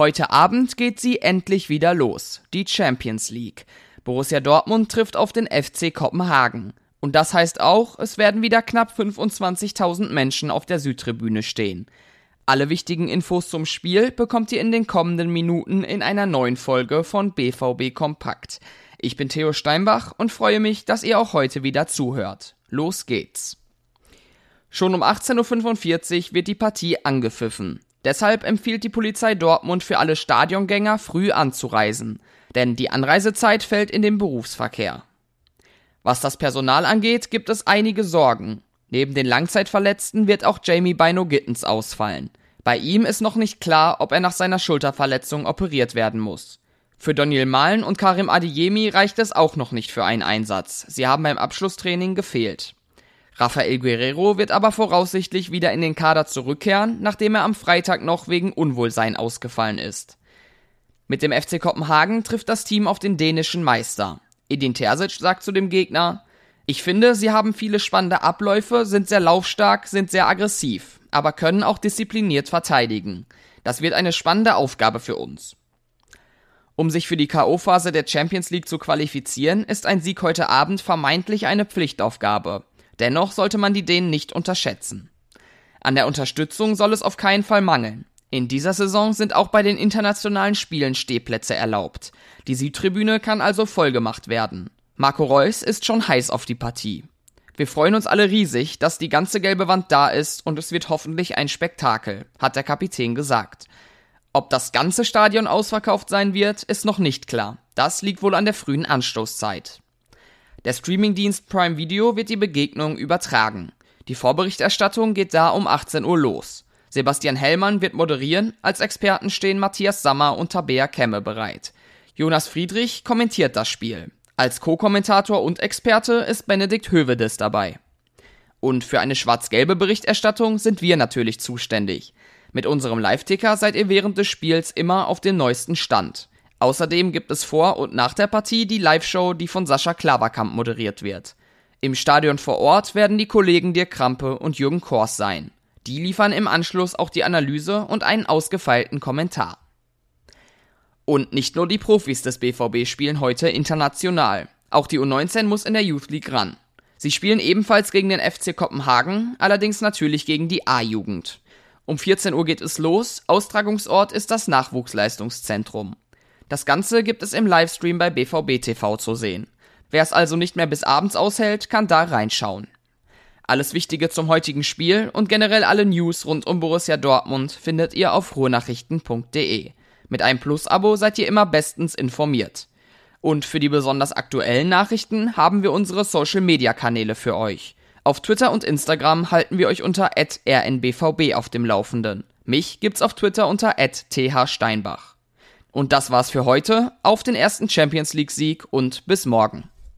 Heute Abend geht sie endlich wieder los, die Champions League. Borussia Dortmund trifft auf den FC Kopenhagen. Und das heißt auch, es werden wieder knapp 25.000 Menschen auf der Südtribüne stehen. Alle wichtigen Infos zum Spiel bekommt ihr in den kommenden Minuten in einer neuen Folge von BVB Kompakt. Ich bin Theo Steinbach und freue mich, dass ihr auch heute wieder zuhört. Los geht's. Schon um 18.45 Uhr wird die Partie angepfiffen. Deshalb empfiehlt die Polizei Dortmund für alle Stadiongänger früh anzureisen, denn die Anreisezeit fällt in den Berufsverkehr. Was das Personal angeht, gibt es einige Sorgen. Neben den Langzeitverletzten wird auch Jamie Bino Gittens ausfallen. Bei ihm ist noch nicht klar, ob er nach seiner Schulterverletzung operiert werden muss. Für Daniel Malen und Karim Adeyemi reicht es auch noch nicht für einen Einsatz. Sie haben beim Abschlusstraining gefehlt. Rafael Guerrero wird aber voraussichtlich wieder in den Kader zurückkehren, nachdem er am Freitag noch wegen Unwohlsein ausgefallen ist. Mit dem FC Kopenhagen trifft das Team auf den dänischen Meister. Edin Terzic sagt zu dem Gegner, ich finde, sie haben viele spannende Abläufe, sind sehr laufstark, sind sehr aggressiv, aber können auch diszipliniert verteidigen. Das wird eine spannende Aufgabe für uns. Um sich für die KO-Phase der Champions League zu qualifizieren, ist ein Sieg heute Abend vermeintlich eine Pflichtaufgabe. Dennoch sollte man die Dänen nicht unterschätzen. An der Unterstützung soll es auf keinen Fall mangeln. In dieser Saison sind auch bei den internationalen Spielen Stehplätze erlaubt. Die Südtribüne kann also vollgemacht werden. Marco Reus ist schon heiß auf die Partie. Wir freuen uns alle riesig, dass die ganze gelbe Wand da ist und es wird hoffentlich ein Spektakel, hat der Kapitän gesagt. Ob das ganze Stadion ausverkauft sein wird, ist noch nicht klar. Das liegt wohl an der frühen Anstoßzeit. Der Streamingdienst Prime Video wird die Begegnung übertragen. Die Vorberichterstattung geht da um 18 Uhr los. Sebastian Hellmann wird moderieren, als Experten stehen Matthias Sammer und Tabea Kemme bereit. Jonas Friedrich kommentiert das Spiel. Als Co-Kommentator und Experte ist Benedikt Hövedes dabei. Und für eine schwarz-gelbe Berichterstattung sind wir natürlich zuständig. Mit unserem Live-Ticker seid ihr während des Spiels immer auf dem neuesten Stand. Außerdem gibt es vor und nach der Partie die Live-Show, die von Sascha Klaverkamp moderiert wird. Im Stadion vor Ort werden die Kollegen Dirk Krampe und Jürgen Kors sein. Die liefern im Anschluss auch die Analyse und einen ausgefeilten Kommentar. Und nicht nur die Profis des BVB spielen heute international. Auch die U19 muss in der Youth League ran. Sie spielen ebenfalls gegen den FC Kopenhagen, allerdings natürlich gegen die A-Jugend. Um 14 Uhr geht es los, Austragungsort ist das Nachwuchsleistungszentrum. Das Ganze gibt es im Livestream bei BVB TV zu sehen. Wer es also nicht mehr bis abends aushält, kann da reinschauen. Alles Wichtige zum heutigen Spiel und generell alle News rund um Borussia Dortmund findet ihr auf ruhrnachrichten.de. Mit einem Plus-Abo seid ihr immer bestens informiert. Und für die besonders aktuellen Nachrichten haben wir unsere Social-Media-Kanäle für euch. Auf Twitter und Instagram halten wir euch unter rnbvb auf dem Laufenden. Mich gibt's auf Twitter unter thsteinbach. Und das war's für heute. Auf den ersten Champions League Sieg und bis morgen.